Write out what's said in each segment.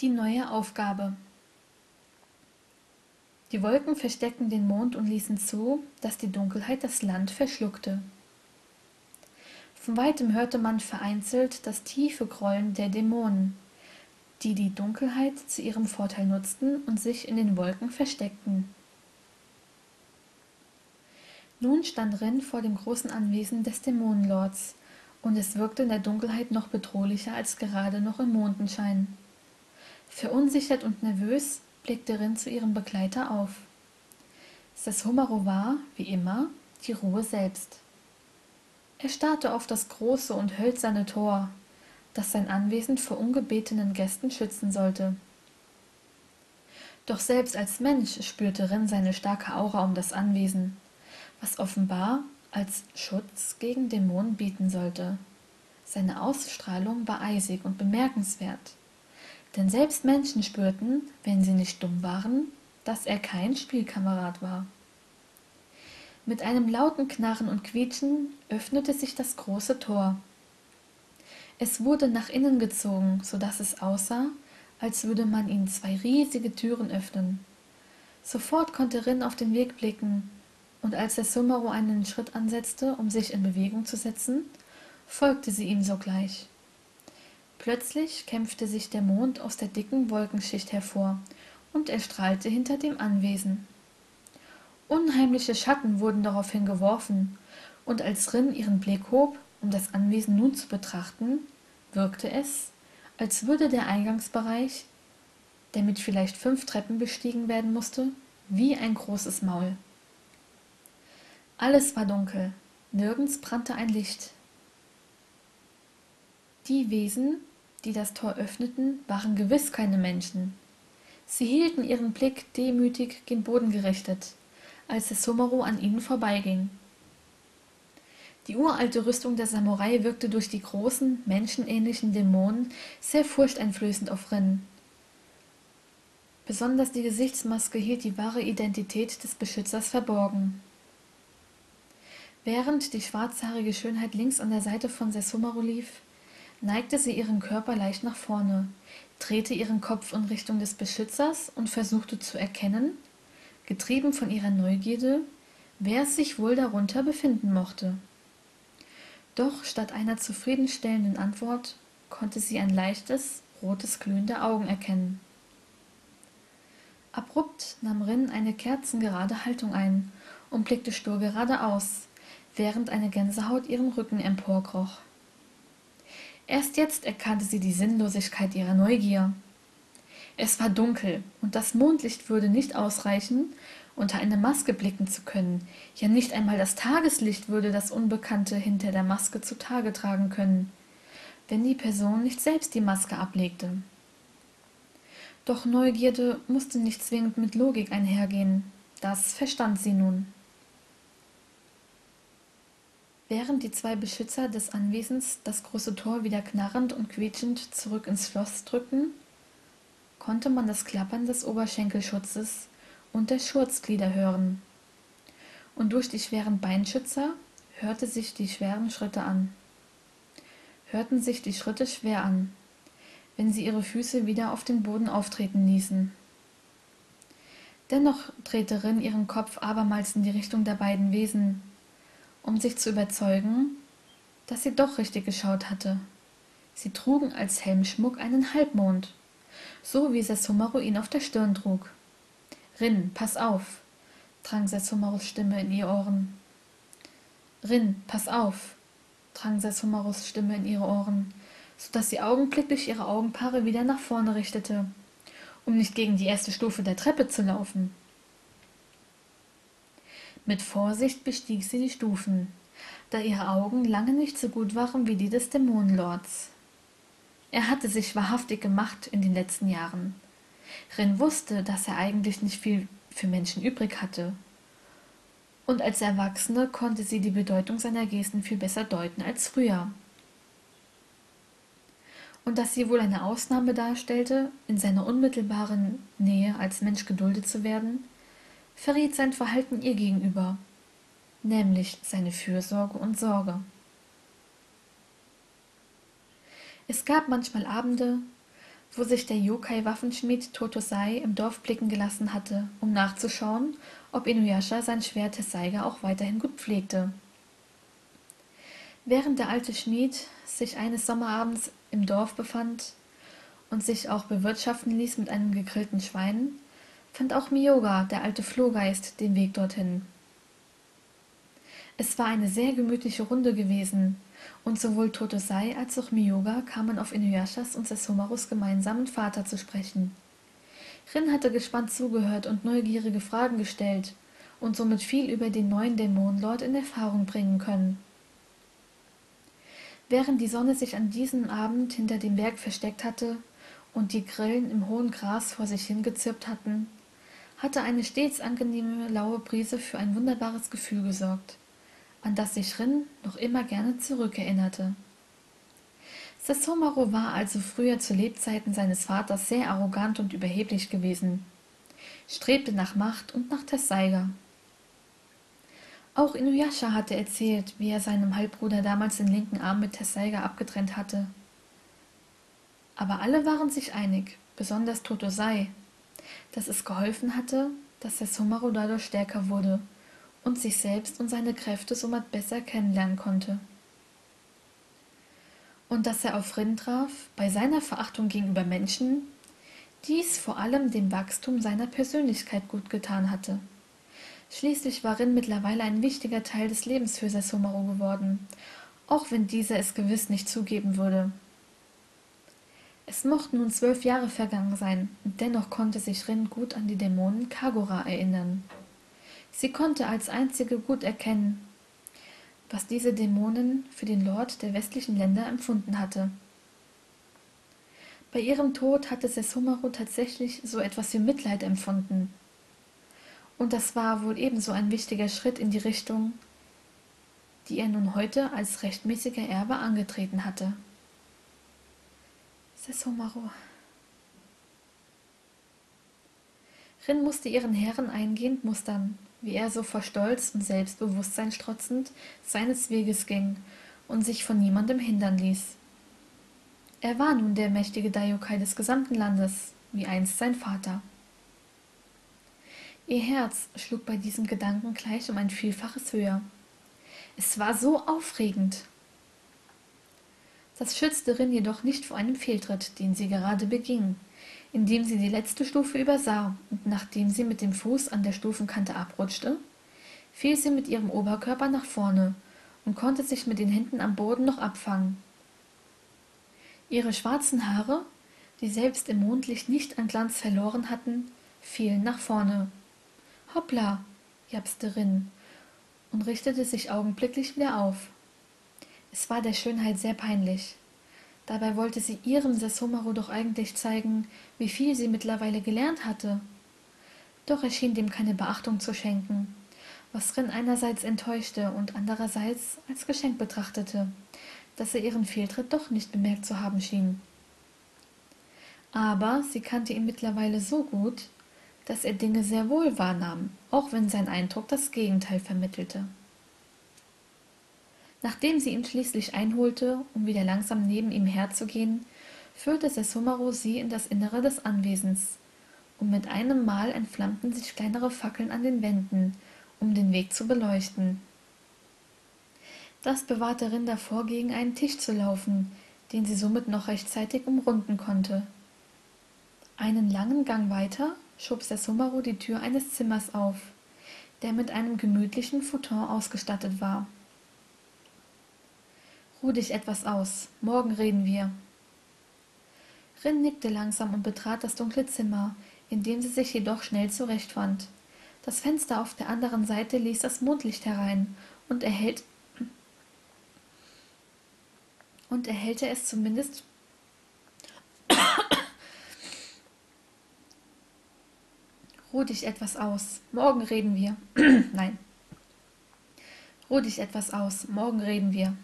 Die neue Aufgabe Die Wolken versteckten den Mond und ließen zu, dass die Dunkelheit das Land verschluckte. Von weitem hörte man vereinzelt das tiefe Grollen der Dämonen, die die Dunkelheit zu ihrem Vorteil nutzten und sich in den Wolken versteckten. Nun stand Rin vor dem großen Anwesen des Dämonenlords, und es wirkte in der Dunkelheit noch bedrohlicher als gerade noch im Mondenschein. Verunsichert und nervös blickte Rin zu ihrem Begleiter auf. Sessomaro war, wie immer, die Ruhe selbst. Er starrte auf das große und hölzerne Tor, das sein Anwesen vor ungebetenen Gästen schützen sollte. Doch selbst als Mensch spürte Rin seine starke Aura um das Anwesen, was offenbar als Schutz gegen Dämonen bieten sollte. Seine Ausstrahlung war eisig und bemerkenswert. Denn selbst Menschen spürten, wenn sie nicht dumm waren, dass er kein Spielkamerad war. Mit einem lauten Knarren und Quietschen öffnete sich das große Tor. Es wurde nach innen gezogen, so dass es aussah, als würde man ihnen zwei riesige Türen öffnen. Sofort konnte Rin auf den Weg blicken, und als der Sumero einen Schritt ansetzte, um sich in Bewegung zu setzen, folgte sie ihm sogleich. Plötzlich kämpfte sich der Mond aus der dicken Wolkenschicht hervor und erstrahlte hinter dem Anwesen. Unheimliche Schatten wurden daraufhin geworfen, und als Rin ihren Blick hob, um das Anwesen nun zu betrachten, wirkte es, als würde der Eingangsbereich, der mit vielleicht fünf Treppen bestiegen werden musste, wie ein großes Maul. Alles war dunkel, nirgends brannte ein Licht. Die Wesen, die das Tor öffneten, waren gewiss keine Menschen. Sie hielten ihren Blick demütig gen Boden gerichtet, als der Sumero an ihnen vorbeiging. Die uralte Rüstung der Samurai wirkte durch die großen, menschenähnlichen Dämonen sehr furchteinflößend auf Rin. Besonders die Gesichtsmaske hielt die wahre Identität des Beschützers verborgen. Während die schwarzhaarige Schönheit links an der Seite von Sessumaro lief, neigte sie ihren Körper leicht nach vorne, drehte ihren Kopf in Richtung des Beschützers und versuchte zu erkennen, getrieben von ihrer Neugierde, wer sich wohl darunter befinden mochte. Doch statt einer zufriedenstellenden Antwort konnte sie ein leichtes, rotes Glühen der Augen erkennen. Abrupt nahm Rin eine kerzengerade Haltung ein und blickte stur geradeaus, während eine Gänsehaut ihren Rücken emporkroch. Erst jetzt erkannte sie die Sinnlosigkeit ihrer Neugier. Es war dunkel, und das Mondlicht würde nicht ausreichen, unter eine Maske blicken zu können, ja nicht einmal das Tageslicht würde das Unbekannte hinter der Maske zutage tragen können, wenn die Person nicht selbst die Maske ablegte. Doch Neugierde musste nicht zwingend mit Logik einhergehen, das verstand sie nun. Während die zwei Beschützer des Anwesens das große Tor wieder knarrend und quietschend zurück ins Schloss drückten, konnte man das Klappern des Oberschenkelschutzes und der Schurzglieder hören. Und durch die schweren Beinschützer hörte sich die schweren Schritte an. Hörten sich die Schritte schwer an, wenn sie ihre Füße wieder auf den Boden auftreten ließen. Dennoch drehte Rin ihren Kopf abermals in die Richtung der beiden Wesen, um sich zu überzeugen, dass sie doch richtig geschaut hatte. Sie trugen als Helmschmuck einen Halbmond, so wie Sessumaro ihn auf der Stirn trug. Rin, pass auf, drang Sessumaros Stimme in ihr Ohren. Rin, pass auf, drang Sessumaros Stimme in ihre Ohren, so dass sie augenblicklich ihre Augenpaare wieder nach vorne richtete, um nicht gegen die erste Stufe der Treppe zu laufen. Mit Vorsicht bestieg sie die Stufen, da ihre Augen lange nicht so gut waren wie die des Dämonenlords. Er hatte sich wahrhaftig gemacht in den letzten Jahren. Rin wusste, dass er eigentlich nicht viel für Menschen übrig hatte. Und als Erwachsene konnte sie die Bedeutung seiner Gesten viel besser deuten als früher. Und dass sie wohl eine Ausnahme darstellte, in seiner unmittelbaren Nähe als Mensch geduldet zu werden, verriet sein Verhalten ihr gegenüber, nämlich seine Fürsorge und Sorge. Es gab manchmal Abende, wo sich der yokai-waffenschmied totosai im dorf blicken gelassen hatte um nachzuschauen ob inuyasha sein schwert tessaiga auch weiterhin gut pflegte während der alte schmied sich eines sommerabends im dorf befand und sich auch bewirtschaften ließ mit einem gegrillten schwein fand auch miyoga der alte flohgeist den weg dorthin. Es war eine sehr gemütliche runde gewesen. Und sowohl totosai als auch miyoga kamen auf inuyashas und sesomarus gemeinsamen vater zu sprechen. Rin hatte gespannt zugehört und neugierige fragen gestellt und somit viel über den neuen dämonenlord in erfahrung bringen können. Während die sonne sich an diesem abend hinter dem berg versteckt hatte und die grillen im hohen gras vor sich hingezirpt hatten hatte eine stets angenehme laue brise für ein wunderbares gefühl gesorgt an das sich rin noch immer gerne zurückerinnerte. Sessomaro war also früher zu lebzeiten seines vaters sehr arrogant und überheblich gewesen strebte nach macht und nach tessaiga auch inuyasha hatte erzählt wie er seinem halbbruder damals den linken arm mit tessaiga abgetrennt hatte. Aber alle waren sich einig besonders totosai dass es geholfen hatte dass der sumaro dadurch stärker wurde und sich selbst und seine kräfte somit besser kennenlernen konnte. Und dass er auf rin traf bei seiner verachtung gegenüber menschen dies vor allem dem wachstum seiner persönlichkeit gut getan hatte. Schließlich war rin mittlerweile ein wichtiger teil des lebens für sessomaro geworden auch wenn dieser es gewiss nicht zugeben würde es mochten nun zwölf jahre vergangen sein und dennoch konnte sich rin gut an die dämonen kagura erinnern. Sie konnte als einzige gut erkennen was diese dämonen für den lord der westlichen länder empfunden hatte. Bei ihrem tod hatte sessumaro tatsächlich so etwas wie mitleid empfunden. Und das war wohl ebenso ein wichtiger schritt in die richtung die er nun heute als rechtmäßiger erbe angetreten hatte sessumaro rin musste ihren herren eingehend mustern wie er so vor stolz und selbstbewußtsein strotzend seines weges ging und sich von niemandem hindern ließ. Er war nun der mächtige daiokai des gesamten landes wie einst sein vater. Ihr herz schlug bei diesem gedanken gleich um ein vielfaches höher. Es war so aufregend das schützte rin jedoch nicht vor einem fehltritt den sie gerade beging indem sie die letzte stufe übersah und nachdem sie mit dem fuß an der stufenkante abrutschte fiel sie mit ihrem oberkörper nach vorne und konnte sich mit den händen am boden noch abfangen. Ihre schwarzen haare die selbst im mondlicht nicht an glanz verloren hatten fielen nach vorne. Hoppla japste rin und richtete sich augenblicklich wieder auf es war der schönheit sehr peinlich. Dabei wollte sie ihrem sessomaro doch eigentlich zeigen wie viel sie mittlerweile gelernt hatte. Doch er schien dem keine beachtung zu schenken was rin einerseits enttäuschte und andererseits als geschenk betrachtete dass er ihren fehltritt doch nicht bemerkt zu haben schien. Aber sie kannte ihn mittlerweile so gut dass er dinge sehr wohl wahrnahm auch wenn sein eindruck das gegenteil vermittelte nachdem sie ihn schließlich einholte um wieder langsam neben ihm herzugehen führte sessumaro sie in das innere des anwesens. Und mit einem mal entflammten sich kleinere fackeln an den wänden um den weg zu beleuchten. Das bewahrte rin davor gegen einen tisch zu laufen den sie somit noch rechtzeitig umrunden konnte. Einen langen gang weiter schob sessumaro die tür eines zimmers auf der mit einem gemütlichen futon ausgestattet war ruh dich etwas aus. Morgen reden wir. Rin nickte langsam und betrat das dunkle zimmer in dem sie sich jedoch schnell zurechtfand. Das fenster auf der anderen seite ließ das mondlicht herein und erhellt und erhellte es zumindest ruh dich etwas aus. Morgen reden wir. Nein. Ruh dich etwas aus. Morgen reden wir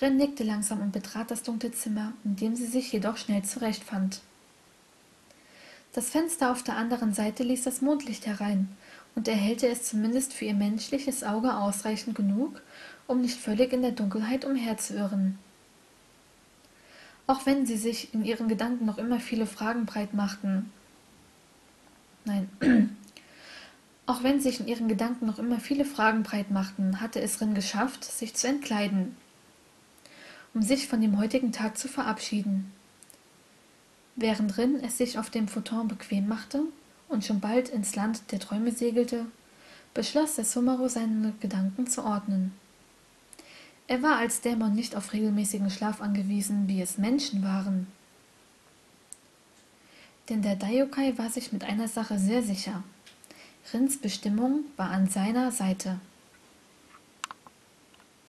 rin nickte langsam und betrat das dunkle zimmer in dem sie sich jedoch schnell zurechtfand das fenster auf der anderen seite ließ das mondlicht herein und erhellte es zumindest für ihr menschliches auge ausreichend genug um nicht völlig in der dunkelheit umherzuirren auch wenn sie sich in ihren Gedanken noch immer viele Fragen breit machten. Nein, auch wenn sich in ihren Gedanken noch immer viele Fragen breit machten, hatte es Rin geschafft, sich zu entkleiden, um sich von dem heutigen Tag zu verabschieden. Während Rin es sich auf dem Futon bequem machte und schon bald ins Land der Träume segelte, beschloss der Sumero seine Gedanken zu ordnen. Er war als Dämon nicht auf regelmäßigen Schlaf angewiesen, wie es Menschen waren. Denn der Daiokai war sich mit einer Sache sehr sicher. Rins Bestimmung war an seiner Seite.